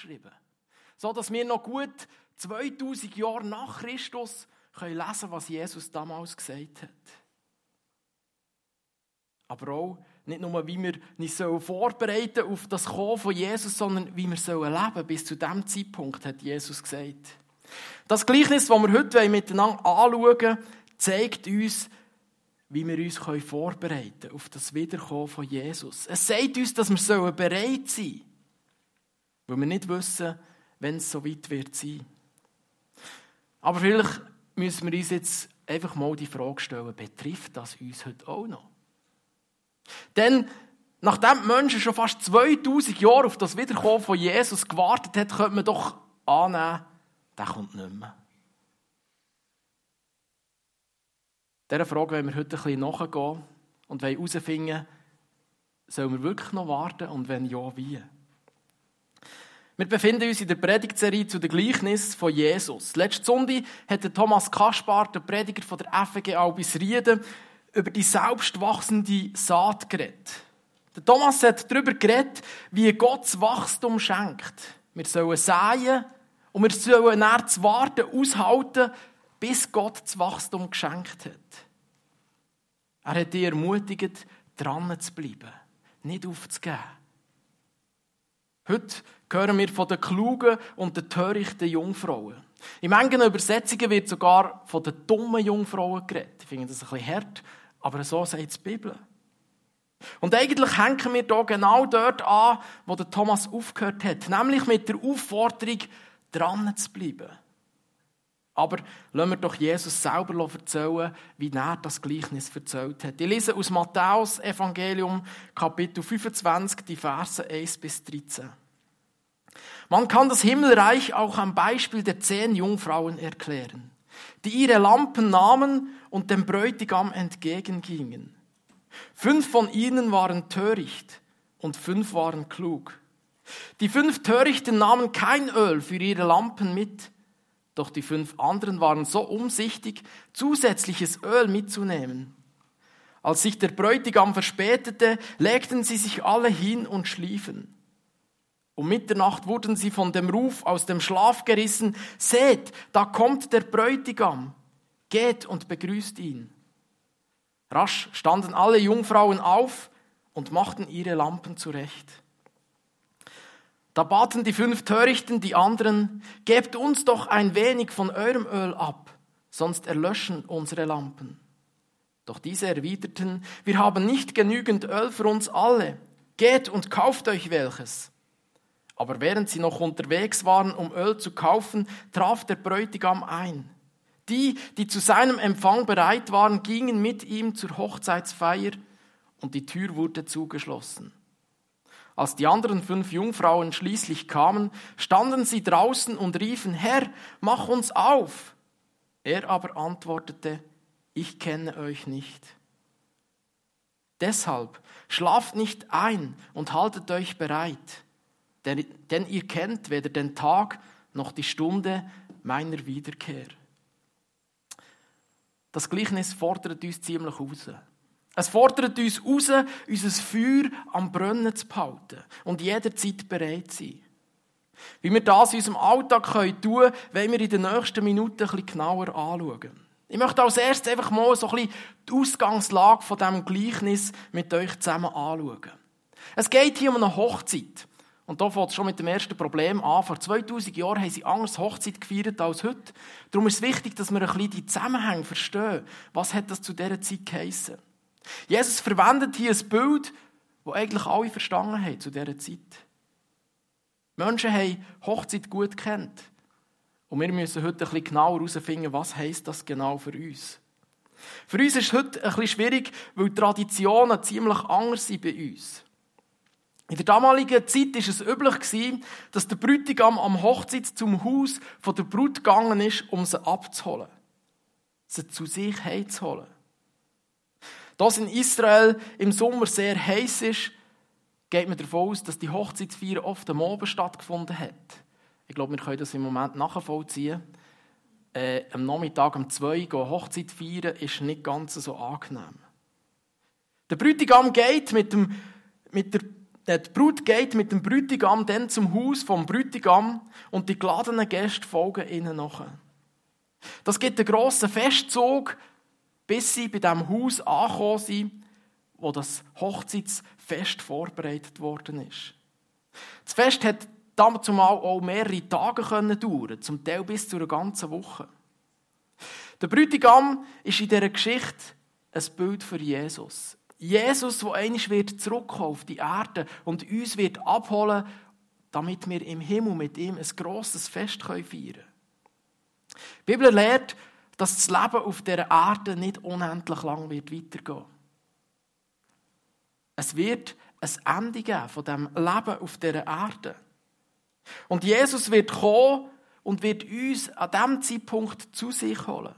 aufgeschrieben. So dass wir noch gut 2000 Jahre nach Christus können lesen, was Jesus damals gesagt hat. Aber auch nicht nur, wie wir uns vorbereiten auf das Kommen von Jesus, sondern wie wir sollen leben. Bis zu diesem Zeitpunkt hat Jesus gesagt. Das Gleichnis, das wir heute miteinander anschauen, zeigt uns, wie wir uns vorbereiten können auf das Wiederkommen von Jesus. Es sagt uns, dass wir bereit sein sollen, weil wir nicht wissen, wenn es so weit wird sein. Aber vielleicht müssen wir uns jetzt einfach mal die Frage stellen, betrifft das uns heute auch noch? Denn nachdem die Menschen schon fast 2000 Jahre auf das Wiederkommen von Jesus gewartet haben, könnte man doch annehmen, der kommt nicht mehr. Dieser Frage wollen wir heute ein bisschen nachgehen und herausfinden, sollen wir wirklich noch warten und wenn ja, wie? Wir befinden uns in der Predigtserie zu den Gleichnis von Jesus. Letzte Sonntag hat Thomas Kaspar, der Prediger von der FG Albis Rieden, über die selbstwachsende Saat geredet. Der Thomas hat darüber geredet, wie Gott das Wachstum schenkt. Wir sollen säen und wir sollen nach zu warten, aushalten, bis Gott das Wachstum geschenkt hat. Er hat dich ermutigt, dran zu bleiben, nicht aufzugeben. Heute hören wir von den klugen und den törichten Jungfrauen. In manchen Übersetzungen wird sogar von den dummen Jungfrauen geredet. Ich finde das ein bisschen hart, aber so sagt die Bibel. Und eigentlich hängen wir hier genau dort an, wo der Thomas aufgehört hat, nämlich mit der Aufforderung, dran zu bleiben. Aber lassen wir doch Jesus selber erzählen, wie er das Gleichnis erzählt hat. Ich lese aus Matthäus Evangelium Kapitel 25, die Verse 1 bis 13. Man kann das Himmelreich auch am Beispiel der zehn Jungfrauen erklären, die ihre Lampen nahmen und dem Bräutigam entgegengingen. Fünf von ihnen waren töricht und fünf waren klug. Die fünf Törichten nahmen kein Öl für ihre Lampen mit, doch die fünf anderen waren so umsichtig, zusätzliches Öl mitzunehmen. Als sich der Bräutigam verspätete, legten sie sich alle hin und schliefen. Um Mitternacht wurden sie von dem Ruf aus dem Schlaf gerissen, seht, da kommt der Bräutigam, geht und begrüßt ihn. Rasch standen alle Jungfrauen auf und machten ihre Lampen zurecht. Da baten die fünf Törichten die anderen, gebt uns doch ein wenig von eurem Öl ab, sonst erlöschen unsere Lampen. Doch diese erwiderten, wir haben nicht genügend Öl für uns alle, geht und kauft euch welches. Aber während sie noch unterwegs waren, um Öl zu kaufen, traf der Bräutigam ein. Die, die zu seinem Empfang bereit waren, gingen mit ihm zur Hochzeitsfeier und die Tür wurde zugeschlossen. Als die anderen fünf Jungfrauen schließlich kamen, standen sie draußen und riefen, Herr, mach uns auf. Er aber antwortete, ich kenne euch nicht. Deshalb schlaft nicht ein und haltet euch bereit denn, denn ihr kennt weder den Tag noch die Stunde meiner Wiederkehr. Das Gleichnis fordert uns ziemlich raus. Es fordert uns raus, unser Feuer am Brennen zu behalten und jederzeit bereit zu sein. Wie wir das in unserem Alltag tun können, wollen wir in den nächsten Minuten bisschen genauer anschauen. Ich möchte als erstes einfach mal so ein die Ausgangslage von diesem Gleichnis mit euch zusammen anschauen. Es geht hier um eine Hochzeit. Und da fängt es schon mit dem ersten Problem an. Vor 2000 Jahren haben sie anders Hochzeit gefeiert als heute. Darum ist es wichtig, dass wir ein bisschen die Zusammenhänge verstehen. Was hat das zu dieser Zeit geheissen? Jesus verwendet hier ein Bild, das eigentlich alle verstanden haben zu dieser Zeit. Menschen haben Hochzeit gut kennt. Und wir müssen heute ein bisschen genauer herausfinden, was heisst das genau für uns. Für uns ist es heute ein bisschen schwierig, weil Traditionen ziemlich anders sind bei uns. In der damaligen Zeit war es üblich, dass der Bräutigam am Hochzeit zum Haus der Brut gegangen ist, um sie abzuholen. Sie zu sich heimzuholen. Da es in Israel im Sommer sehr heiß ist, geht man davon aus, dass die Hochzeitsfeier oft am Abend stattgefunden hat. Ich glaube, wir können das im Moment nachvollziehen. Äh, am Nachmittag um zwei gehen Hochzeit feiern ist nicht ganz so angenehm. Der Bräutigam geht mit, dem, mit der Die Brut geht mit dem Brütigam dann zum Haus vom Brütigam und die geladenen Gäste folgen ihnen nach. Das gibt einen grossen Festzug, bis sie bei dem Haus angekommen sind, wo das Hochzeitsfest vorbereitet worden ist. Das Fest hat damals auch mehrere Tage dauern, zum Teil bis zu einer ganzen Woche. Der Brütigam ist in dieser Geschichte ein Bild für Jesus. Jesus, der einmal wird zurückkommen auf die Erde und uns wird abholen, damit wir im Himmel mit ihm ein grosses Fest feiern können. Die Bibel lehrt, dass das Leben auf der Erde nicht unendlich lang wird weitergehen. Es wird ein Ende geben von dem Leben auf der Erde. Und Jesus wird kommen und wird uns an diesem Zeitpunkt zu sich holen.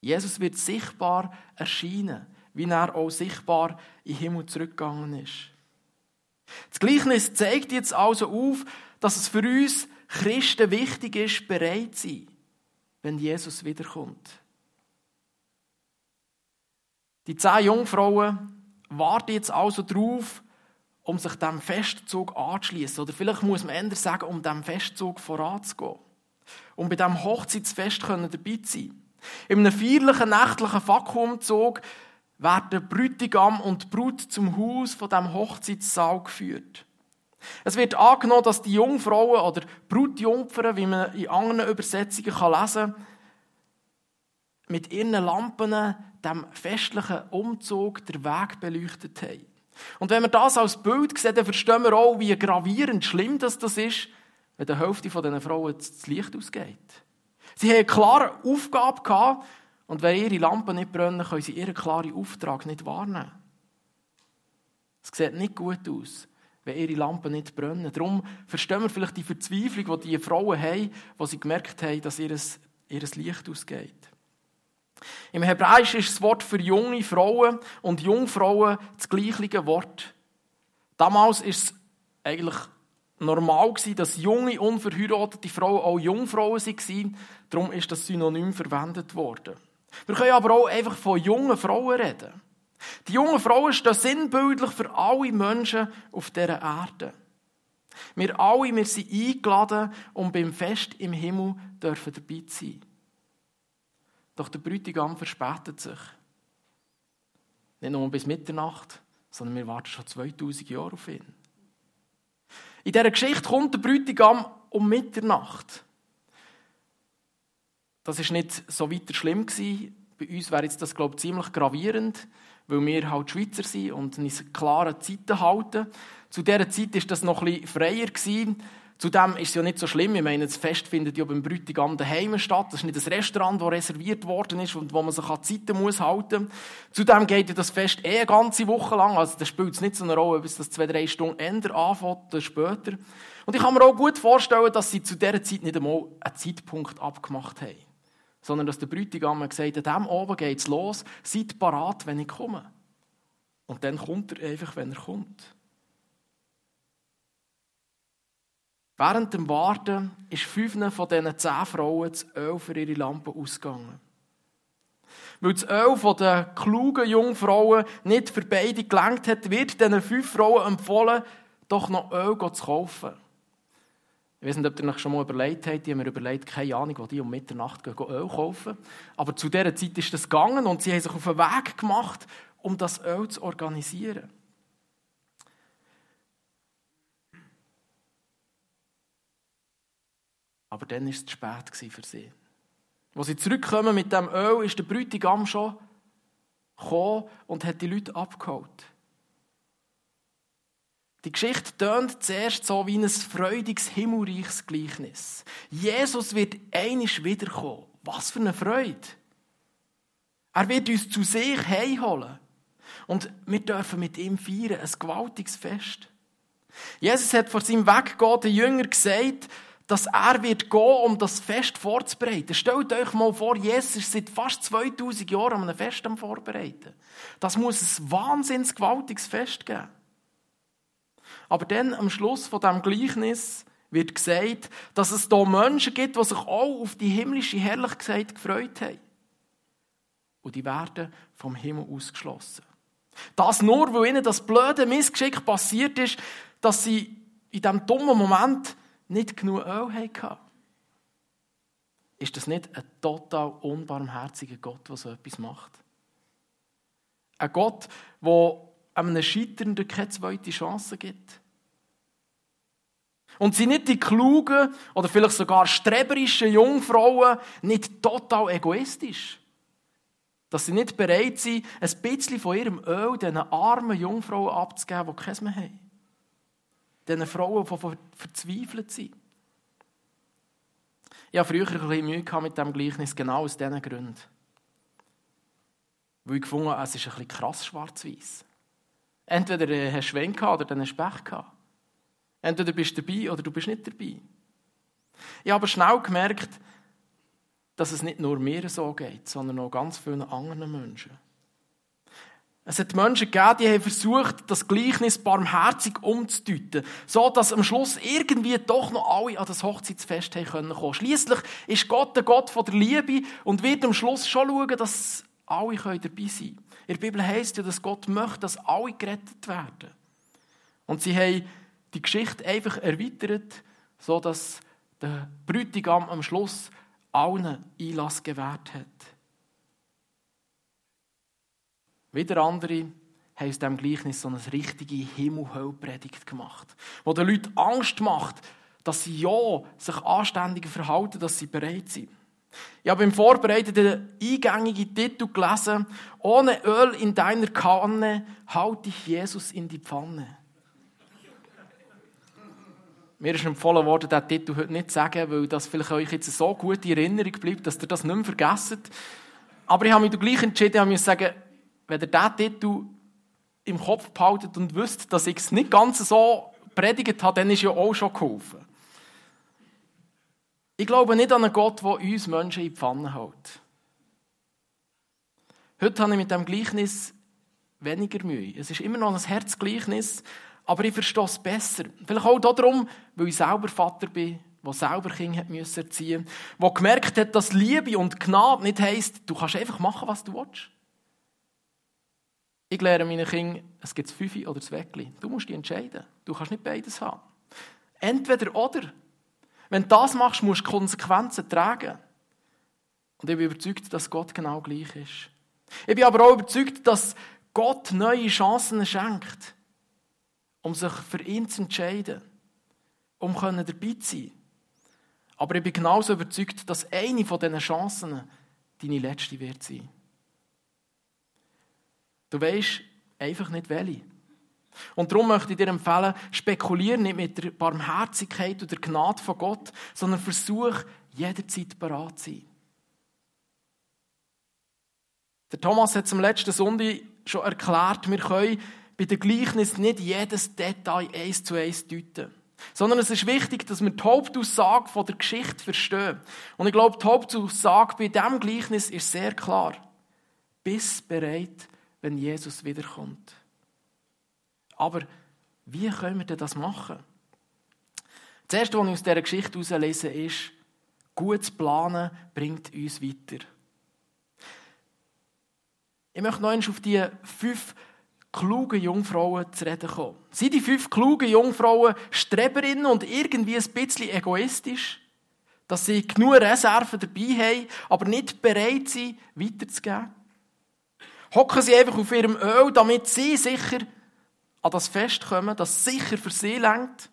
Jesus wird sichtbar erscheinen, wie er auch sichtbar in den Himmel zurückgegangen ist. Das Gleichnis zeigt jetzt also auf, dass es für uns Christen wichtig ist, bereit zu sein, wenn Jesus wiederkommt. Die zehn Jungfrauen warten jetzt also darauf, um sich dem Festzug anzuschließen. Oder vielleicht muss man eher sagen, um dem Festzug voranzugehen. Um bei diesem Hochzeitsfest dabei zu sein. In einem feierlichen nächtlichen Vakuumzug werden Brütigam und Brut zum Haus von dem Hochzeitssaal geführt. Es wird angenommen, dass die Jungfrauen oder Brutjungfern, wie man in anderen Übersetzungen lesen kann, mit ihren Lampen dem festlichen Umzug der Weg beleuchtet haben. Und wenn wir das als Bild sehen, dann verstehen wir auch, wie gravierend schlimm das, ist, wenn der Hälfte dieser Frauen das Licht ausgeht. Sie haben eine klare Aufgabe gehabt, und wenn ihre Lampen nicht brennen, können sie ihren klaren Auftrag nicht wahrnehmen. Es sieht nicht gut aus, wenn ihre Lampen nicht brennen. Darum verstehen wir vielleicht die Verzweiflung, die die Frauen haben, wo sie gemerkt haben, dass ihr, ihr Licht ausgeht. Im Hebräisch ist das Wort für junge Frauen und Jungfrauen das gleiche Wort. Damals ist es eigentlich normal dass junge, unverheiratete Frauen auch Jungfrauen waren. Darum ist das Synonym verwendet worden. Wir können aber auch einfach von jungen Frauen reden. Die jungen Frauen stehen sinnbildlich für alle Menschen auf dieser Erde. Wir alle, wir sind eingeladen, um beim Fest im Himmel dürfen dabei sein. Doch der Bräutigam verspätet sich. Nicht nur bis Mitternacht, sondern wir warten schon 2000 Jahre auf ihn. In dieser Geschichte kommt der Bräutigam um Mitternacht. Das ist nicht so weiter schlimm gewesen. Bei uns wäre jetzt das, glaube ich, ziemlich gravierend, weil wir halt Schweizer sind und uns klare Zeiten halten. Zu dieser Zeit war das noch ein bisschen freier. Zudem ist es ja nicht so schlimm. Ich meine, das Fest findet ja beim Bräutigam daheim statt. Das ist nicht ein Restaurant, das reserviert worden ist und wo man sich an Zeiten muss halten. Zudem geht ja das Fest eh eine ganze Woche lang. Also, das spielt es nicht so eine Rolle, bis das zwei, drei Stunden ändert anfängt oder später. Und ich kann mir auch gut vorstellen, dass sie zu dieser Zeit nicht einmal einen Zeitpunkt abgemacht haben. Sondern dass der Bräutigam gesagt hat, dem oben geht's los, seid parat, wenn ich komme. Und dann kommt er einfach, wenn er kommt. Während dem Warten ist fünf von diesen zehn Frauen das Öl für ihre Lampe ausgegangen. Weil das Öl von den klugen Jungfrauen nicht für beide gelangt hat, wird diesen fünf Frauen empfohlen, doch noch Öl zu kaufen. Ich weiß nicht, ob ihr euch schon mal überlegt habt, die haben mir überlegt, keine Ahnung, wo die um Mitternacht gehen, Öl kaufen. Aber zu dieser Zeit ist das gegangen und sie haben sich auf den Weg gemacht, um das Öl zu organisieren. Aber dann war es zu spät für sie. Als sie zurückkommen mit dem Öl, ist der Bräutigam schon gekommen und hat die Leute abgeholt. Die Geschichte tönt zuerst so wie ein freudiges, himmelreiches Gleichnis. Jesus wird einisch wiederkommen. Was für eine Freude! Er wird uns zu sich heimholen. Und wir dürfen mit ihm feiern, ein gewaltiges Fest. Jesus hat vor seinem Weggehen den Jüngern gesagt, dass er wird gehen, um das Fest vorzubereiten. Stellt euch mal vor, Jesus ist seit fast 2000 Jahren an einem Fest am Vorbereiten. Das muss ein wahnsinns gewaltiges Fest geben. Aber dann, am Schluss von dem Gleichnis, wird gesagt, dass es da Menschen gibt, die sich auch auf die himmlische Herrlichkeit gefreut haben. Und die werden vom Himmel ausgeschlossen. Das nur, weil ihnen das blöde Missgeschick passiert ist, dass sie in diesem dummen Moment nicht genug Öl hatten. Ist das nicht ein total unbarmherziger Gott, der so etwas macht? Ein Gott, der einem Scheiternden keine zweite Chance gibt? Und sie nicht die klugen oder vielleicht sogar streberischen Jungfrauen nicht total egoistisch? Dass sie nicht bereit sind, ein bisschen von ihrem Öl diesen armen Jungfrauen abzugeben, die keins mehr haben? Diesen Frauen, die verzweifelt sind? Ich hatte früher ein bisschen Mühe mit diesem Gleichnis, genau aus diesen Gründen. Weil ich gefunden habe, es ist ein bisschen krass schwarz-weiß. Entweder äh, hast du Schwein oder dann hast du Pech gehabt. Entweder bist du dabei oder du bist nicht dabei. Ich habe aber schnell gemerkt, dass es nicht nur mir so geht, sondern auch ganz vielen anderen Menschen. Es hat Menschen gegeben, die haben versucht, das Gleichnis barmherzig umzudeuten, so dass am Schluss irgendwie doch noch alle an das Hochzeitsfest kommen können. Schließlich ist Gott der Gott von der Liebe und wird am Schluss schon schauen, dass alle dabei sein können. In der Bibel heißt ja, dass Gott möchte, dass alle gerettet werden. Und sie haben die Geschichte einfach erweitert, so dass der Bräutigam am Schluss allen Einlass gewährt hat. Wieder andere haben aus diesem Gleichnis so eine richtige Himmel-Höll-Predigt gemacht, wo den Leuten Angst macht, dass sie ja sich anständiger verhalten, dass sie bereit sind. Ich habe im Vorbereiten den eingängigen Titel gelesen, ohne Öl in deiner Kanne halte ich Jesus in die Pfanne. Mir ist empfohlen worden, diesen Titel heute nicht zu sagen, weil das vielleicht euch jetzt so gut in Erinnerung bleibt, dass ihr das nicht mehr vergessen. Aber ich habe mich gleich entschieden, ich zu sagen, wenn ihr diesen Titel im Kopf behaltet und wisst, dass ich es nicht ganz so predigt habe, dann ist ja auch schon geholfen. Ich glaube nicht an einen Gott, der uns Menschen in die Pfanne hält. Heute habe ich mit dem Gleichnis weniger Mühe. Es ist immer noch ein Herzgleichnis, aber ich verstehe es besser. Vielleicht auch darum, weil ich selber Vater bin, der selber Kinder erziehen musste, der gemerkt hat, dass Liebe und Gnade nicht heisst, du kannst einfach machen, was du willst. Ich lehre meinen Kindern, es gibt das Fünfe oder Weckli. Du musst dich entscheiden. Du kannst nicht beides haben. Entweder oder. Wenn du das machst, musst du Konsequenzen tragen. Und ich bin überzeugt, dass Gott genau gleich ist. Ich bin aber auch überzeugt, dass Gott neue Chancen schenkt, um sich für ihn zu entscheiden, um dabei zu sein. Aber ich bin genauso überzeugt, dass eine von diesen Chancen deine letzte wird sein. Du weißt einfach nicht welche. Und darum möchte ich dir empfehlen, spekuliere nicht mit der Barmherzigkeit oder der Gnade von Gott, sondern versuch jederzeit bereit zu sein. Der Thomas hat zum letzten Sonntag schon erklärt, wir können bei den Gleichnis nicht jedes Detail eins zu eins deuten. Sondern es ist wichtig, dass wir die Hauptaussage von der Geschichte verstehen. Und ich glaube, die Hauptaussage bei diesem Gleichnis ist sehr klar. Bist bereit, wenn Jesus wiederkommt. Aber wie können wir denn das machen? Das Erste, was ich aus dieser Geschichte herauslese, ist, gutes Planen bringt uns weiter. Ich möchte noch einmal auf die fünf klugen Jungfrauen zu reden kommen. Sind die fünf klugen Jungfrauen Streberinnen und irgendwie ein bisschen egoistisch? Dass sie genug Reserven dabei haben, aber nicht bereit sind, weiterzugeben? Hocken sie einfach auf ihrem Öl, damit sie sicher an das Fest kommen, das sicher für sie lenkt.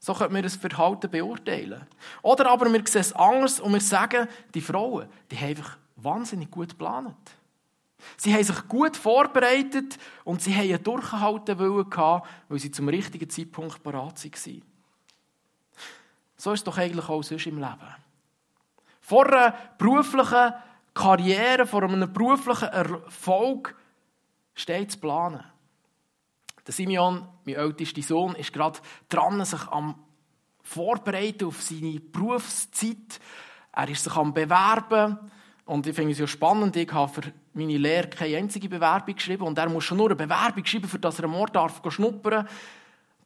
So können wir das Verhalten beurteilen. Oder aber wir sehen es anders und wir sagen, die Frauen, die haben einfach wahnsinnig gut geplant. Sie haben sich gut vorbereitet und sie haben einen durchgehalten Willen gehabt, weil sie zum richtigen Zeitpunkt parat waren. So ist es doch eigentlich auch sonst im Leben. Vor einer beruflichen Karriere, vor einem beruflichen Erfolg steht zu planen. Der Simeon, mein ältester Sohn, ist gerade dran, sich am Vorbereiten auf seine Berufszeit. Er ist sich am Bewerben. Und ich finde es ja spannend, ich habe für meine Lehre keine einzige Bewerbung geschrieben und er muss schon nur eine Bewerbung schreiben, für das er am Ort darf schnuppern.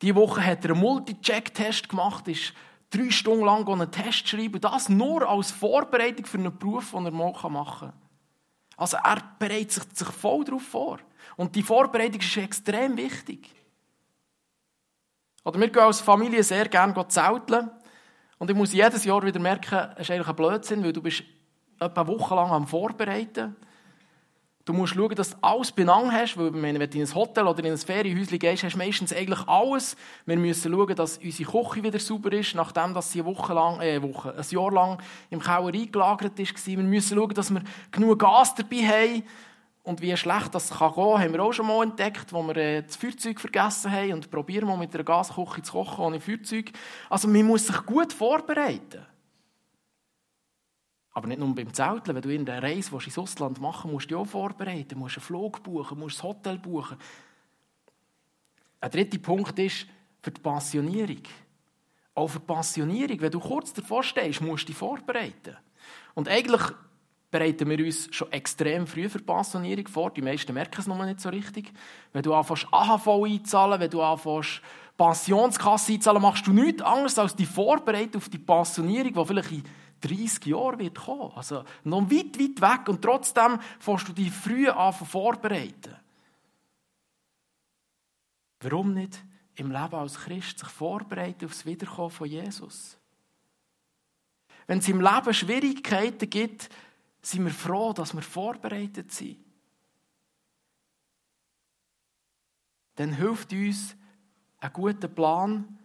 Diese Woche hat er einen Multi-Check-Test gemacht, ist drei Stunden lang einen Test schreiben. Das nur als Vorbereitung für einen Beruf, den er mal machen kann. Also er bereitet sich, voll darauf vor. Und die Vorbereitung ist extrem wichtig. Oder wir gehen als Familie sehr gerne zelteln. Und ich muss jedes Jahr wieder merken, es ist eigentlich ein Blödsinn, weil du bist etwa eine Woche lang am Vorbereiten. Du musst schauen, dass du alles benannt hast, weil wenn du in ein Hotel oder in ein Ferienhäuschen gehst, hast du meistens eigentlich alles. Wir müssen schauen, dass unsere Küche wieder sauber ist, nachdem sie eine Woche lang, äh, Woche, ein Jahr lang im Keller eingelagert ist. Wir müssen schauen, dass wir genug Gas dabei haben. Und wie schlecht das kann gehen, haben wir auch schon mal entdeckt, wo wir äh, das Feuerzeug vergessen haben und probieren mal mit einer Gasküche zu kochen ohne Feuerzeug. Also man muss sich gut vorbereiten. Aber nicht nur beim Zelteln, wenn du irgendeine Reise ins Ausland machen musst, du dich auch vorbereiten, musst einen Flug buchen, musst das Hotel buchen. Ein dritter Punkt ist für die Passionierung. Auch für die Passionierung, wenn du kurz davor stehst, musst du dich vorbereiten. Und eigentlich bereiten wir uns schon extrem früh für die Pensionierung vor. Die meisten merken es noch nicht so richtig. Wenn du anfängst AHV einzahlen, wenn du anfängst Pensionskasse einzahlen, machst du nichts anderes als die Vorbereitung auf die Pensionierung, die vielleicht in 30 Jahren wird kommen. Also noch weit, weit weg. Und trotzdem fängst du dich früh an vorbereiten. Warum nicht im Leben als Christ sich vorbereiten auf das Wiederkommen von Jesus? Wenn es im Leben Schwierigkeiten gibt, sind wir froh, dass wir vorbereitet sind. Dann hilft uns ein guter Plan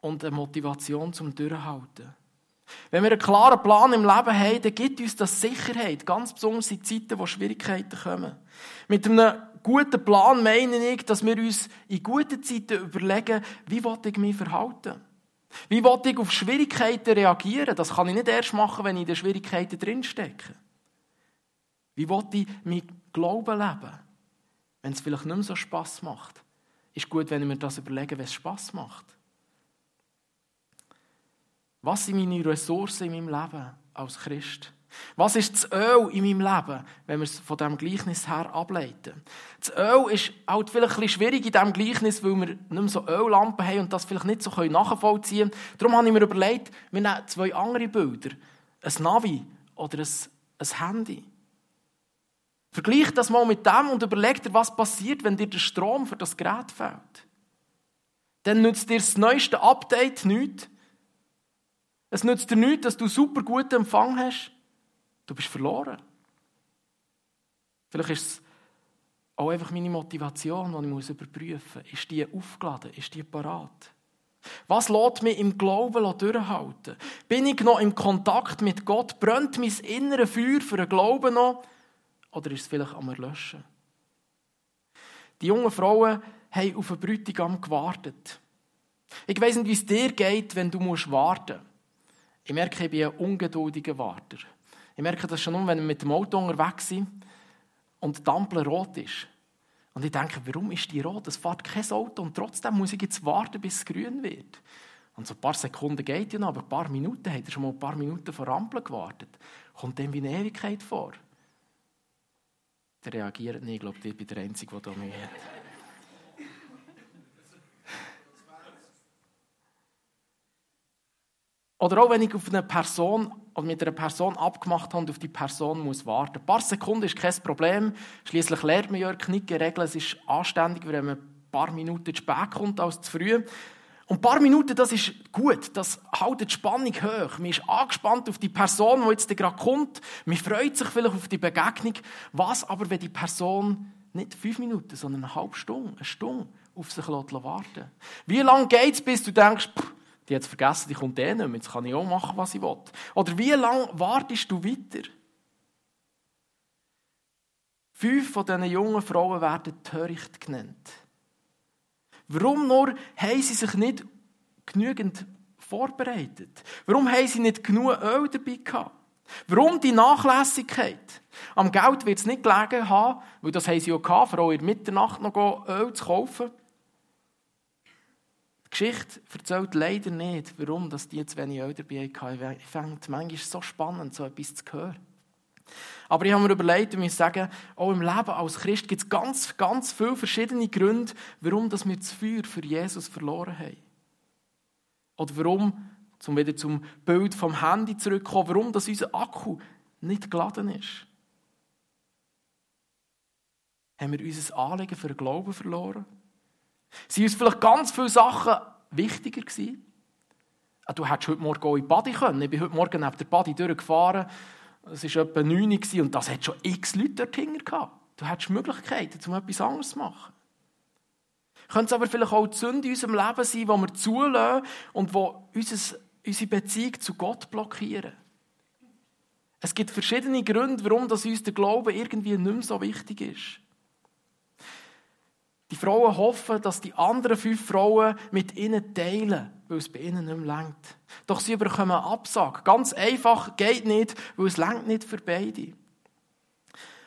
und eine Motivation zum Durchhalten. Wenn wir einen klaren Plan im Leben haben, dann gibt uns das Sicherheit, ganz besonders in Zeiten, wo Schwierigkeiten kommen. Mit einem guten Plan meine ich, dass wir uns in guten Zeiten überlegen, wie ich mich verhalten wie ich auf Schwierigkeiten reagieren? Das kann ich nicht erst machen, wenn ich in den Schwierigkeiten drinstecke. Wie ich mit Glauben leben, wenn es vielleicht nicht mehr so Spass macht? Ist gut, wenn ich mir das überlege, es Spass macht. Was sind meine Ressourcen in meinem Leben als Christ? Was ist das Öl in meinem Leben, wenn wir es von diesem Gleichnis her ableiten? Das Öl ist halt vielleicht ein bisschen schwierig in diesem Gleichnis, weil wir nicht mehr so Öllampen haben und das vielleicht nicht so nachvollziehen können. Darum habe ich mir überlegt, wir nehmen zwei andere Bilder. Ein Navi oder ein, ein Handy. Vergleich das mal mit dem und überleg dir, was passiert, wenn dir der Strom für das Gerät fehlt. Dann nützt dir das neueste Update nichts. Es nützt dir nichts, dass du super guten Empfang hast. Du bist verloren. Vielleicht ist es auch einfach meine Motivation, die ich überprüfen muss. Ist die aufgeladen? Ist die parat? Was lässt mich im Glauben durchhalten? Bin ich noch im Kontakt mit Gott? Brennt mein innere Feuer für den Glauben noch? Oder ist es vielleicht am Erlöschen? Die jungen Frauen haben auf einen Bräutigam gewartet. Ich weiss nicht, wie es dir geht, wenn du warten musst. Ich merke, ich bin ein ungeduldiger Warter. Ich merke das schon, wenn wir mit dem Auto unterwegs sind und die Ampel rot ist. Und ich denke, warum ist die rot? Es fährt kein Auto und trotzdem muss ich jetzt warten, bis es grün wird. Und so ein paar Sekunden geht ja noch, aber ein paar Minuten hat er schon mal ein paar Minuten vor Ampel gewartet. Kommt dem wie eine Ewigkeit vor. Der reagiert nicht, ich glaube, ich bin der Einzige, der da mehr hat. Oder auch wenn ich auf eine Person oder mit einer Person abgemacht habe und auf die Person muss warten. Ein paar Sekunden ist kein Problem. Schließlich lernt man ja Knickregeln. Es ist anständig, wenn man ein paar Minuten zu spät kommt als zu früh. Und ein paar Minuten, das ist gut. Das hält die Spannung hoch. Man ist angespannt auf die Person, die jetzt gerade kommt. Man freut sich vielleicht auf die Begegnung. Was aber, wenn die Person nicht fünf Minuten, sondern eine halbe Stunde, eine Stunde auf sich warten Wie lange geht es, bis du denkst, pff, die hat es vergessen, die kommt eh nicht mehr, jetzt kann ich auch machen, was ich will. Oder wie lange wartest du weiter? Fünf von diesen jungen Frauen werden töricht genannt. Warum nur haben sie sich nicht genügend vorbereitet? Warum haben sie nicht genug Öl dabei gehabt? Warum die Nachlässigkeit? Am Geld wird es nicht gelegen haben, weil das haben sie auch gehabt, allem in Mitternacht noch Öl zu kaufen. Die Geschichte erzählt leider nicht, warum dass die zu wenig Öl dabei hatten. Ich finde es manchmal so spannend, so etwas zu hören. Aber ich habe mir überlegt und muss sagen, auch im Leben als Christ gibt es ganz, ganz viele verschiedene Gründe, warum dass wir das Feuer für Jesus verloren haben. Oder warum, um wieder zum Bild vom Handy zurückzukommen, warum dass unser Akku nicht geladen ist. Haben wir unser Anliegen für den Glauben verloren? Sind uns vielleicht ganz viele Sachen wichtiger gewesen? Ah, du hättest heute Morgen auch in die Body können. Ich bin heute Morgen neben der Body durchgefahren. Es war etwa 9 Uhr und das hat schon x Leute dort gehabt. Du hättest Möglichkeiten, um etwas anderes zu machen. Könnte es aber vielleicht auch die Sünde in unserem Leben sein, die wir zulassen und die unsere Beziehung zu Gott blockieren. Es gibt verschiedene Gründe, warum uns der Glaube irgendwie nicht mehr so wichtig ist. Die Frauen hoffen, dass die anderen fünf Frauen mit ihnen teilen, weil es bei ihnen nicht mehr längt. Doch sie bekommen eine Absage. Ganz einfach, geht nicht, weil es längt nicht für beide.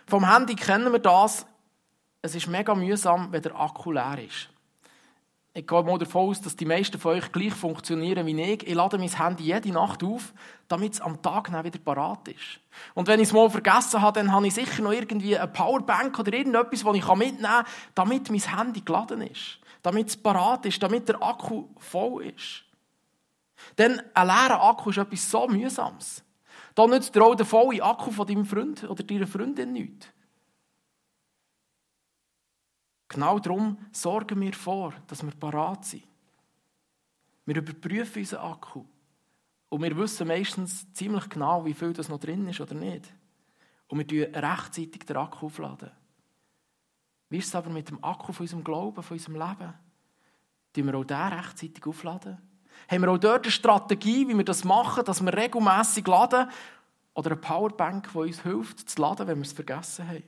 Vom Handy kennen wir das. Es ist mega mühsam, wenn der Akku leer ist. Ich gehe mal davon aus, dass die meisten von euch gleich funktionieren wie ich. Ich lade mein Handy jede Nacht auf, damit es am Tag dann wieder parat ist. Und wenn ich es mal vergessen habe, dann habe ich sicher noch irgendwie eine Powerbank oder irgendetwas, das ich mitnehmen kann, damit mein Handy geladen ist. Damit es parat ist, damit der Akku voll ist. Denn ein leerer Akku ist etwas so mühsames. Da nützt dir auch der volle Akku von deinem Freund oder deiner Freundin nichts. Genau darum sorgen wir vor, dass wir parat sind. Wir überprüfen unseren Akku. Und wir wissen meistens ziemlich genau, wie viel das noch drin ist oder nicht. Und wir laden rechtzeitig den Akku aufladen. Wie ist es aber mit dem Akku von unserem Glauben, von unserem Leben? Tun wir auch den rechtzeitig aufladen? Haben wir auch dort eine Strategie, wie wir das machen, dass wir regelmässig laden? Oder eine Powerbank, die uns hilft, zu laden, wenn wir es vergessen haben?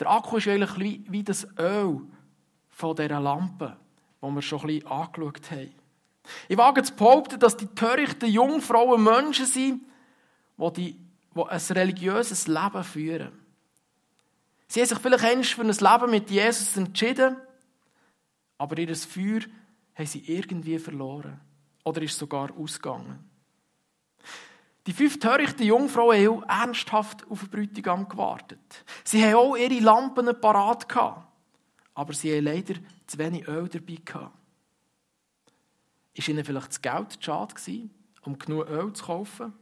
Der Akku ist eigentlich wie, wie das Öl von dieser Lampe, die wir schon ein bisschen angeschaut haben. Ich wage zu behaupten, dass die törichten Jungfrauen Menschen sind, die, die, die ein religiöses Leben führen. Sie haben sich vielleicht einmal für ein Leben mit Jesus entschieden, aber ihr Feuer haben sie irgendwie verloren. Oder ist sogar ausgegangen. Die fünf törichten Jungfrauen haben ernsthaft auf den Bräutigam gewartet. Sie haben auch ihre Lampen parat gehabt. Aber sie haben leider zu wenig Öl dabei gehabt. Ist ihnen vielleicht das Geld zu schade gewesen, um genug Öl zu kaufen?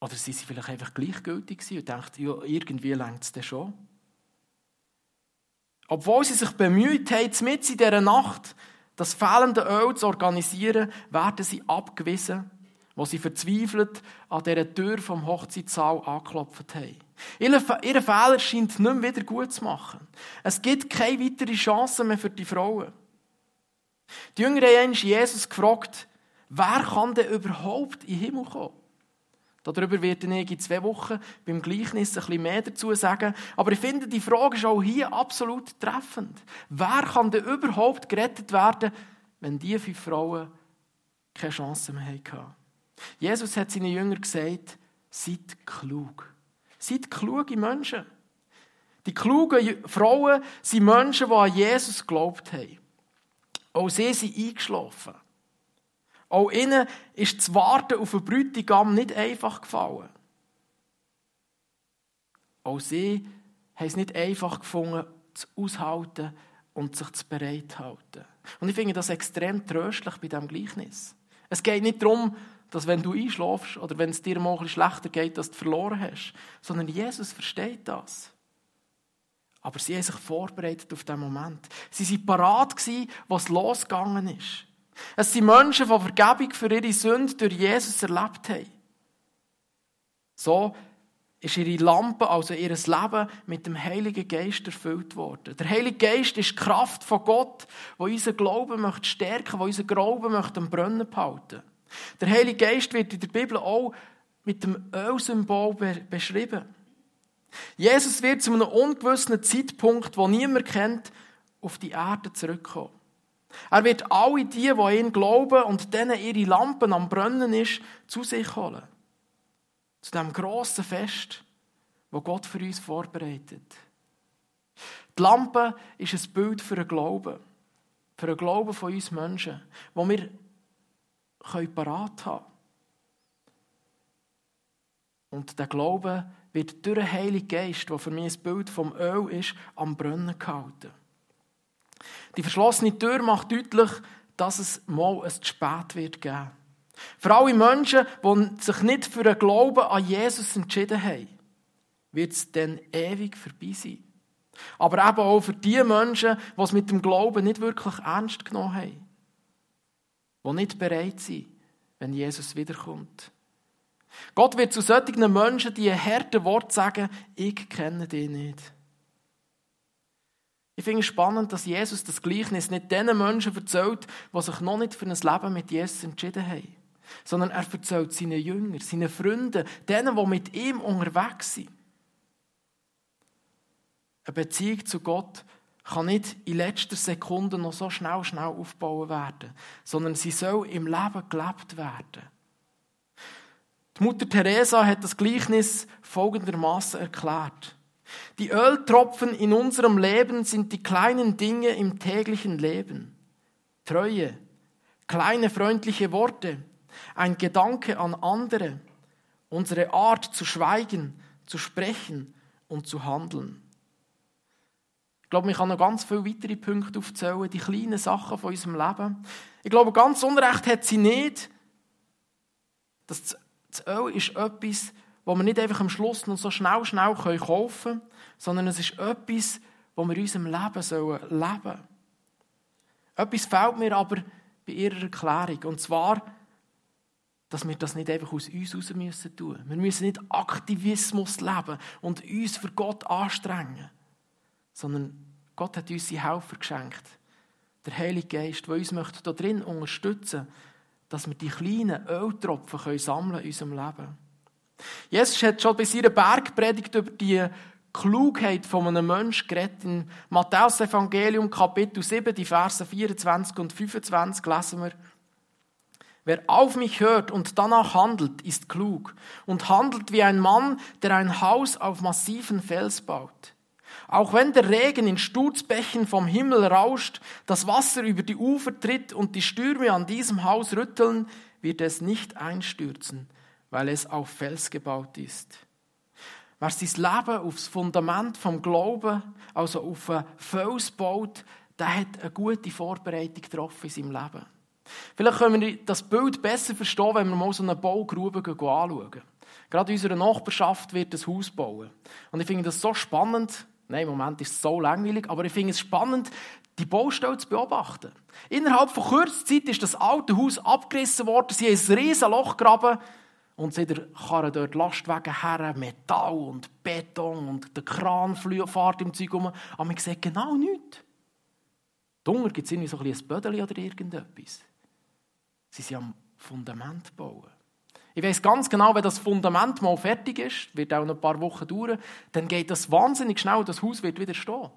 Oder sind sie vielleicht einfach gleichgültig gewesen und dachten, ja, irgendwie längt es dann schon? Obwohl sie sich bemüht haben, mit in dieser Nacht das fehlende Öl zu organisieren, werden sie abgewiesen, wo sie verzweifelt an dieser Tür vom Hochzeitssaal angeklopft haben. Ihr Fehler scheint nicht mehr wieder gut zu machen. Es gibt keine weitere Chance mehr für die Frauen. Die Jüngeren haben Jesus gefragt, wer kann denn überhaupt in den Himmel kommen? Darüber werde ich in zwei Wochen beim Gleichnis ein bisschen mehr dazu sagen. Aber ich finde, die Frage ist auch hier absolut treffend. Wer kann denn überhaupt gerettet werden, wenn diese fünf Frauen keine Chance mehr hatten? Jesus hat seinen Jüngern gesagt, seid klug. Seid kluge Menschen. Die klugen Frauen sind Menschen, die an Jesus geglaubt haben. Auch sie sind eingeschlafen. Auch ihnen ist das Warten auf einen Bräutigam nicht einfach gefallen. Auch sie haben es nicht einfach gefunden, zu aushalten und sich zu bereithalten. Und ich finde das extrem tröstlich bei diesem Gleichnis. Es geht nicht darum, dass wenn du einschläfst oder wenn es dir mal ein bisschen schlechter geht, dass du verloren hast, sondern Jesus versteht das. Aber sie haben sich vorbereitet auf diesen Moment. Sie waren parat, was losgegangen ist. Es sind Menschen, die Vergebung für ihre Sünde durch Jesus erlebt haben. So ist ihre Lampe, also ihr Leben, mit dem Heiligen Geist erfüllt worden. Der Heilige Geist ist die Kraft von Gott, die unseren Glauben möchte stärken, die unseren Glauben möchte am Brennen behalten. Der Heilige Geist wird in der Bibel auch mit dem Ölsymbol beschrieben. Jesus wird zu einem ungewissen Zeitpunkt, wo niemand kennt, auf die Erde zurückkommen. Er wird alle die, die an ihn glauben und denen ihre Lampen am Brennen ist, zu sich holen. Zu dem grossen Fest, wo Gott für uns vorbereitet. Die Lampe ist ein Bild für einen Glauben. Für einen Glauben von uns Menschen, wo wir parat haben können. Und der Glaube wird durch den Heiligen Geist, der für mich ein Bild vom Öl ist, am Brennen gehalten. Die verschlossene Tür macht deutlich, dass es mal ein zu spät wird geben. Für alle Menschen, die sich nicht für den Glauben an Jesus entschieden haben. wird es dann ewig vorbei sein. Aber eben auch für die Menschen, die es mit dem Glauben nicht wirklich ernst genommen haben. Die nicht bereit sind, wenn Jesus wiederkommt. Gott wird zu solchen Menschen die ein hartes Wort sagen, ich kenne dich nicht. Ich finde es spannend, dass Jesus das Gleichnis nicht den Menschen erzählt, die sich noch nicht für ein Leben mit Jesus entschieden haben, sondern er erzählt seinen Jüngern, seinen Freunden, denen, die mit ihm unterwegs sind. Eine Beziehung zu Gott kann nicht in letzter Sekunde noch so schnell, schnell aufbauen werden, sondern sie soll im Leben gelebt werden. Die Mutter Teresa hat das Gleichnis folgendermaßen erklärt. Die Öltropfen in unserem Leben sind die kleinen Dinge im täglichen Leben. Treue, kleine freundliche Worte, ein Gedanke an andere, unsere Art zu schweigen, zu sprechen und zu handeln. Ich glaube, ich kann noch ganz viele weitere Punkte aufzählen, die kleinen Sachen von unserem Leben. Ich glaube, ganz Unrecht hat sie nicht. Das Öl ist etwas, wo wir nicht einfach am Schluss noch so schnell, schnell kaufen können, sondern es ist etwas, wo wir in unserem Leben leben sollen. Etwas fehlt mir aber bei ihrer Erklärung. Und zwar, dass wir das nicht einfach aus uns heraus müssen tun. Wir müssen nicht Aktivismus leben und uns für Gott anstrengen sondern Gott hat uns seinen Helfer geschenkt. Der Heilige Geist, der uns möchte da drin unterstützen dass wir die kleinen Öltropfen können sammeln in unserem Leben. Jesus hat schon bei seiner Bergpredigt über die Klugheit von einem Menschen geredet. In Matthäus Evangelium Kapitel 7, die Verse 24 und 25 lesen wir, Wer auf mich hört und danach handelt, ist klug und handelt wie ein Mann, der ein Haus auf massiven Fels baut. Auch wenn der Regen in Sturzbächen vom Himmel rauscht, das Wasser über die Ufer tritt und die Stürme an diesem Haus rütteln, wird es nicht einstürzen, weil es auf Fels gebaut ist. Wer sein Leben aufs Fundament vom Glauben, also auf einen Fels baut, der hat eine gute Vorbereitung getroffen in seinem Leben. Vielleicht können wir das Bild besser verstehen, wenn wir mal so eine Baugrube anschauen. Gerade in unserer Nachbarschaft wird das Haus bauen. Und ich finde das so spannend, Nein, im Moment ist es so langweilig, aber ich finde es spannend, die Baustelle zu beobachten. Innerhalb von kurzer Zeit ist das alte Haus abgerissen worden, sie haben ein riesen Loch gegraben und sie karren dort Lastwagen her, Metall und Beton und der Kran fährt im Zeug um. Aber man sieht genau nichts. Dunger gibt es irgendwie so ein, ein Bödeli oder irgendetwas. Sie sind am Fundament bauen. Ich weiß ganz genau, wenn das Fundament mal fertig ist, wird auch noch ein paar Wochen dauern, dann geht das wahnsinnig schnell und das Haus wird wieder stehen.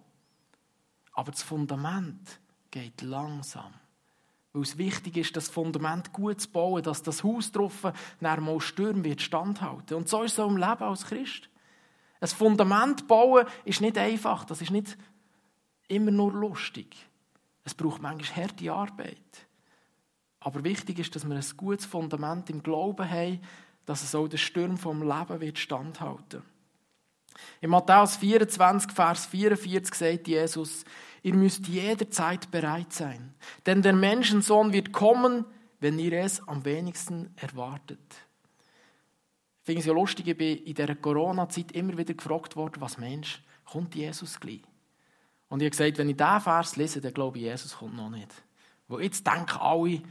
Aber das Fundament geht langsam. Weil es wichtig ist, das Fundament gut zu bauen, dass das Haus drauf nach mal Stürmen wird standhalten. Und so ist es auch im Leben als Christ. Ein Fundament bauen ist nicht einfach, das ist nicht immer nur lustig. Es braucht manchmal harte Arbeit. Aber wichtig ist, dass wir ein gutes Fundament im Glauben haben, dass es auch den Sturm vom Leben wird standhalten. In Matthäus 24, Vers 44 sagt Jesus, ihr müsst jederzeit bereit sein, denn der Menschensohn wird kommen, wenn ihr es am wenigsten erwartet. Ich finde es ja lustig, ich bin in dieser Corona-Zeit immer wieder gefragt worden, was Mensch, kommt Jesus gleich? Und ich habe gesagt, wenn ich diesen Vers lese, dann glaube ich, Jesus kommt noch nicht. Wo jetzt denken alle,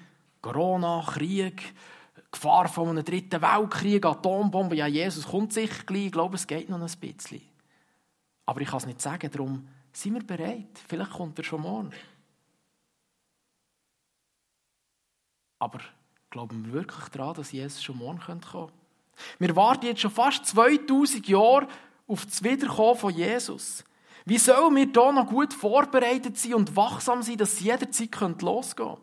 Corona, Krieg, Gefahr von einem dritten Weltkrieg, Atombomben. Ja, Jesus kommt sicher gleich. Ich glaube, es geht noch ein bisschen. Aber ich kann es nicht sagen, darum sind wir bereit. Vielleicht kommt er schon morgen. Aber glauben wir wirklich daran, dass Jesus schon morgen kommen könnte? Wir warten jetzt schon fast 2000 Jahre auf das Wiederkommen von Jesus. Wie sollen wir hier noch gut vorbereitet sein und wachsam sein, dass es jederzeit losgehen könnte?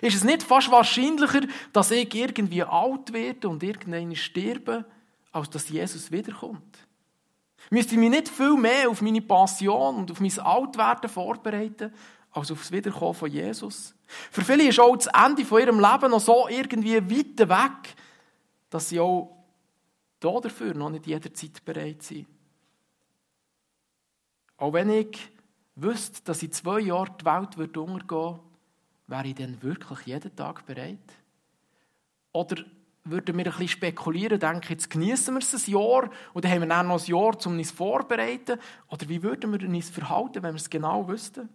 Ist es nicht fast wahrscheinlicher, dass ich irgendwie alt werde und irgendwann sterbe, als dass Jesus wiederkommt? Müsste ich mich nicht viel mehr auf meine Passion und auf mein Altwerden vorbereiten, als auf das Wiederkommen von Jesus? Für viele ist auch das Ende von ihrem Leben noch so irgendwie weit weg, dass sie auch dafür noch nicht jederzeit bereit sind. Auch wenn ich wüsste, dass in zwei Jahren die Welt untergehen würde, wäre ich denn wirklich jeden Tag bereit? Oder würden wir ein bisschen spekulieren, denken, jetzt genießen wir es ein Jahr dann haben wir dann noch ein Jahr, um uns vorzubereiten. Oder wie würden wir uns verhalten, wenn wir es genau wüssten?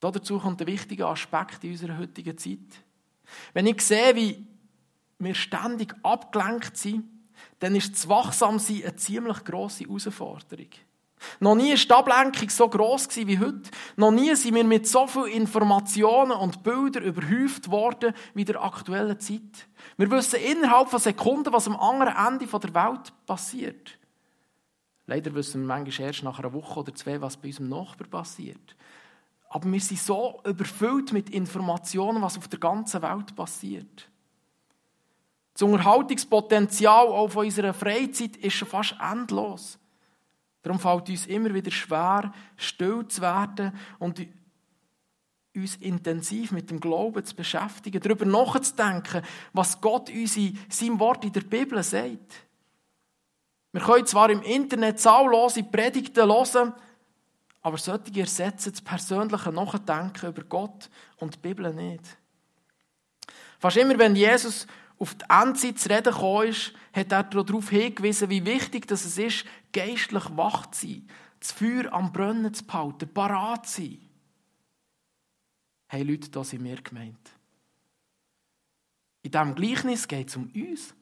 Dazu kommt ein wichtiger Aspekt in unserer heutigen Zeit. Wenn ich sehe, wie wir ständig abgelenkt sind, dann ist das Wachsamsein eine ziemlich grosse Herausforderung. Noch nie war die Ablenkung so gross wie heute. Noch nie sind wir mit so vielen Informationen und Bildern überhäuft worden wie der aktuellen Zeit. Wir wissen innerhalb von Sekunden, was am anderen Ende der Welt passiert. Leider wissen wir manchmal erst nach einer Woche oder zwei, was bei unserem Nachbarn passiert. Aber wir sind so überfüllt mit Informationen, was auf der ganzen Welt passiert. Das Unterhaltungspotenzial auch von unserer Freizeit ist schon fast endlos. Darum fällt uns immer wieder schwer, still zu werden und uns intensiv mit dem Glauben zu beschäftigen, darüber nachzudenken, was Gott uns in seinem Wort in der Bibel sagt. Wir können zwar im Internet zahllose Predigten hören, aber solche ersetzen das persönliche Nachdenken über Gott und die Bibel nicht. Fast immer, wenn Jesus auf die Endzeit zu reden gekommen ist, hat er darauf hingewiesen, wie wichtig es ist, geistlich wach zu sein, das Feuer am Brennen zu behalten, parat zu sein. Hey Leute, da sind wir gemeint. In diesem Gleichnis geht es um uns.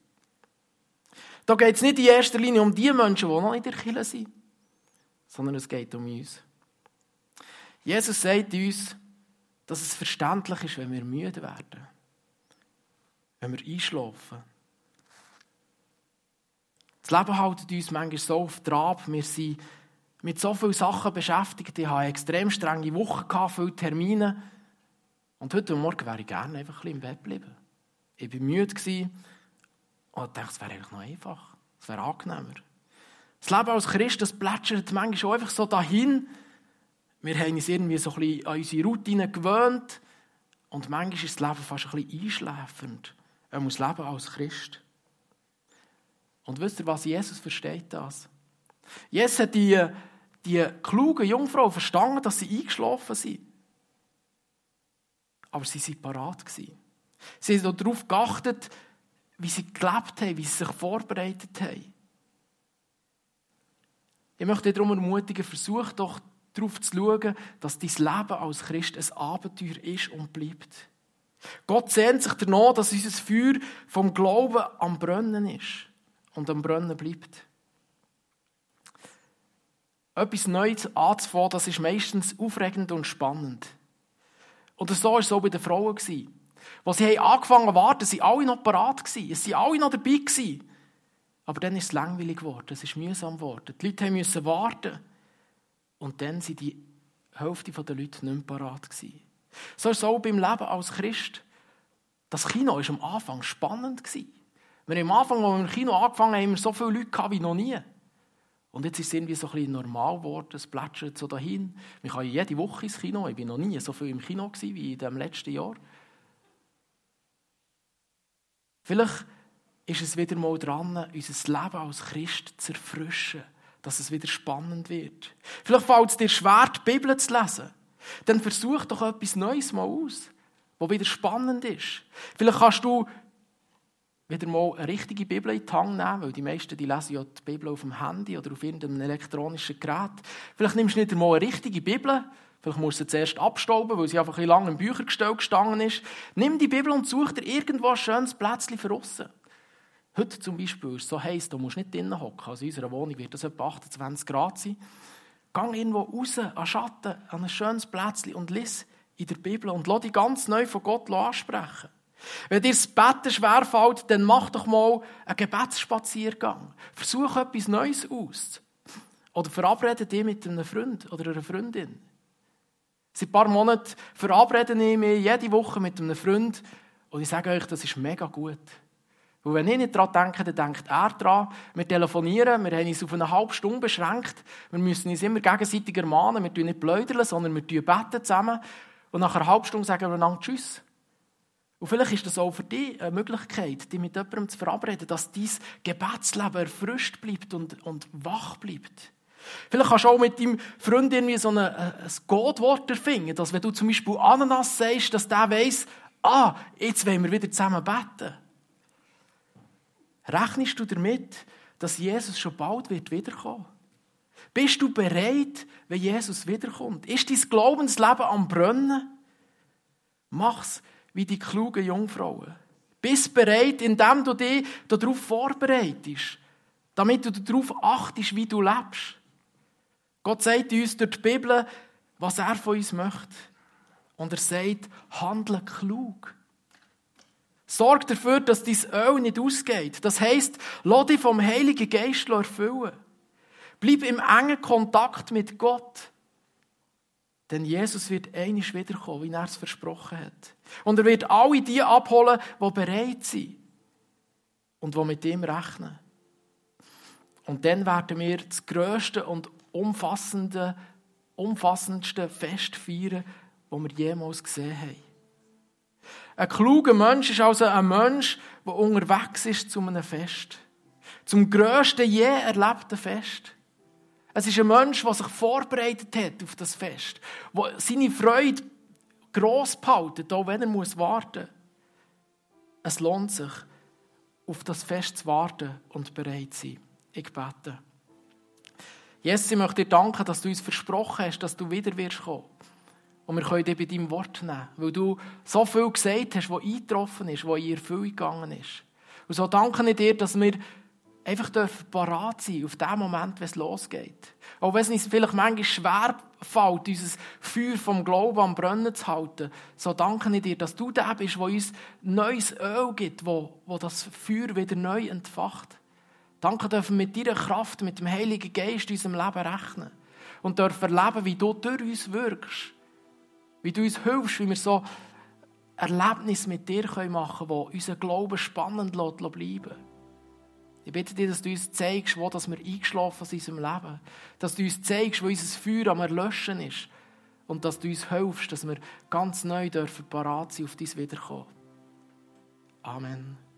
Da geht es nicht in erster Linie um die Menschen, die noch in der Kirche sind, sondern es geht um uns. Jesus sagt uns, dass es verständlich ist, wenn wir müde werden wenn wir einschlafen. Das Leben hält uns manchmal so auf Trab. Wir sind mit so vielen Sachen beschäftigt. Ich hatte extrem strenge Woche, gehabt, viele Termine. Und heute Morgen wäre ich gerne einfach ein bisschen im Bett geblieben. Ich war müde und dachte, es wäre eigentlich noch einfach. Es wäre angenehmer. Das Leben als Christ, das plätschert manchmal auch einfach so dahin. Wir haben uns irgendwie so ein bisschen an unsere Routine gewöhnt. Und manchmal ist das Leben fast ein bisschen einschläfernd. Er muss leben als Christ. Und wisst ihr, was Jesus versteht das? Jesus hat die, die kluge Jungfrau verstanden, dass sie eingeschlafen sind. Aber sie waren parat. Sie haben darauf geachtet, wie sie gelebt haben, wie sie sich vorbereitet haben. Ich möchte dich darum ermutigen, versuch doch darauf zu schauen, dass dein Leben als Christ ein Abenteuer ist und bleibt. Gott sehnt sich danach, dass unser Feuer vom Glauben am Brennen ist und am Brennen bleibt. Etwas Neues anzufangen, das ist meistens aufregend und spannend. Und so war es auch bei den Frauen. Als sie angefangen zu warten, waren alle noch parat. Es waren alle noch dabei. Aber dann ist es langweilig geworden, es ist mühsam geworden. Die Leute mussten warten. Und dann waren die Hälfte der Leute nicht mehr parat. So ist es auch beim Leben als Christ. Das Kino war am Anfang spannend. Wir haben am Anfang, als wir im Kino angefangen haben, haben wir so viele Leute gehabt wie noch nie. Und jetzt ist es irgendwie so ein bisschen normal geworden, es plätschert so dahin. Wir kann jede Woche ins Kino, ich war noch nie so viel im Kino wie in dem letzten Jahr. Vielleicht ist es wieder mal dran, unser Leben als Christ zu erfrischen, dass es wieder spannend wird. Vielleicht fällt es dir schwer, die Bibel zu lesen. Dann versuch doch etwas Neues mal aus, was wieder spannend ist. Vielleicht kannst du wieder mal eine richtige Bibel in die Hand nehmen, weil die meisten die lesen ja die Bibel auf dem Handy oder auf irgendeinem elektronischen Gerät. Vielleicht nimmst du nicht einmal eine richtige Bibel, vielleicht musst du sie zuerst abstauben, weil sie einfach ein lang im Büchergestell gestanden ist. Nimm die Bibel und such dir irgendwo ein schönes Plätzchen für aussen. Heute zum Beispiel ist es so heiß, du musst nicht drinnen hocken. Also in unserer Wohnung wird es etwa 28 Grad sein. Geh irgendwo raus, an Schatten, an ein schönes Plätzchen und lies in der Bibel und lass dich ganz neu von Gott ansprechen. Wenn dir das Betten schwerfällt, dann mach doch mal einen Gebetsspaziergang. Versuch etwas Neues aus. Oder verabrede dich mit einem Freund oder einer Freundin. Seit ein paar Monaten verabrede ich mich jede Woche mit einem Freund und ich sage euch, das ist mega gut. Weil wenn ich nicht daran denke, dann denkt er daran. Wir telefonieren, wir haben uns auf eine halbe Stunde beschränkt. Wir müssen uns immer gegenseitig ermahnen. Wir tun nicht blödeln, sondern wir beten zusammen. Und nach einer halben Stunde sagen wir einander Tschüss. Und vielleicht ist das auch für dich eine Möglichkeit, dich mit jemandem zu verabreden, dass dein Gebetsleben erfrischt bleibt und, und wach bleibt. Vielleicht kannst du auch mit deinem Freund irgendwie so ein, ein Codewort erfinden, dass wenn du zum Beispiel Ananas sagst, dass der weiss, ah, jetzt wollen wir wieder zusammen beten. Rechnest du damit, dass Jesus schon bald wird wiederkommen? Bist du bereit, wenn Jesus wiederkommt? Ist dein Glaubensleben am Brennen? Mach's wie die klugen Jungfrauen. Bist bereit, indem du dich darauf vorbereitest, damit du darauf achtest, wie du lebst. Gott sagt uns durch die Bibel, was er von uns möchte. Und er sagt, handle klug. Sorg dafür, dass dein Öl nicht ausgeht. Das heisst, lass dich vom Heiligen Geist erfüllen. Bleib im engen Kontakt mit Gott. Denn Jesus wird einisch wiederkommen, wie er es versprochen hat. Und er wird alle die abholen, die bereit sind und die mit ihm rechnen. Und dann werden wir das grösste und umfassende, umfassendste Fest feiern, das wir jemals gesehen haben. Ein kluger Mensch ist also ein Mensch, der unterwegs ist zu einem Fest. Zum grössten je erlebten Fest. Es ist ein Mensch, der sich vorbereitet hat auf das Fest. Der seine Freude gross behaltet, auch wenn er muss warten muss. Es lohnt sich, auf das Fest zu warten und bereit zu sein. Ich bete. Jesus, ich möchte dir danken, dass du uns versprochen hast, dass du wieder wirst kommen. Und wir können dich bei deinem Wort nehmen, weil du so viel gesagt hast, was eingetroffen ist, was in Erfüllung gegangen ist. Und so danke ich dir, dass wir einfach parat sein auf den Moment, wenn es losgeht. Auch wenn es uns vielleicht manchmal schwer fällt, unser Feuer vom Glauben am Brennen zu halten, so danke ich dir, dass du der bist, der uns neues Öl gibt, wo, wo das Feuer wieder neu entfacht. Danke dürfen wir mit deiner Kraft, mit dem Heiligen Geist in unserem Leben rechnen. Und dürfen erleben, wie du durch uns wirkst. Wie du uns hilfst, wie wir so Erlebnisse mit dir machen können, die unseren Glauben spannend bleiben Ich bitte dir, dass du uns zeigst, wo wir eingeschlafen sind in unserem Leben. Dass du uns zeigst, wo unser Feuer am Erlöschen ist. Und dass du uns hilfst, dass wir ganz neu dürfen parat sind auf dein Wiederkommen. Amen.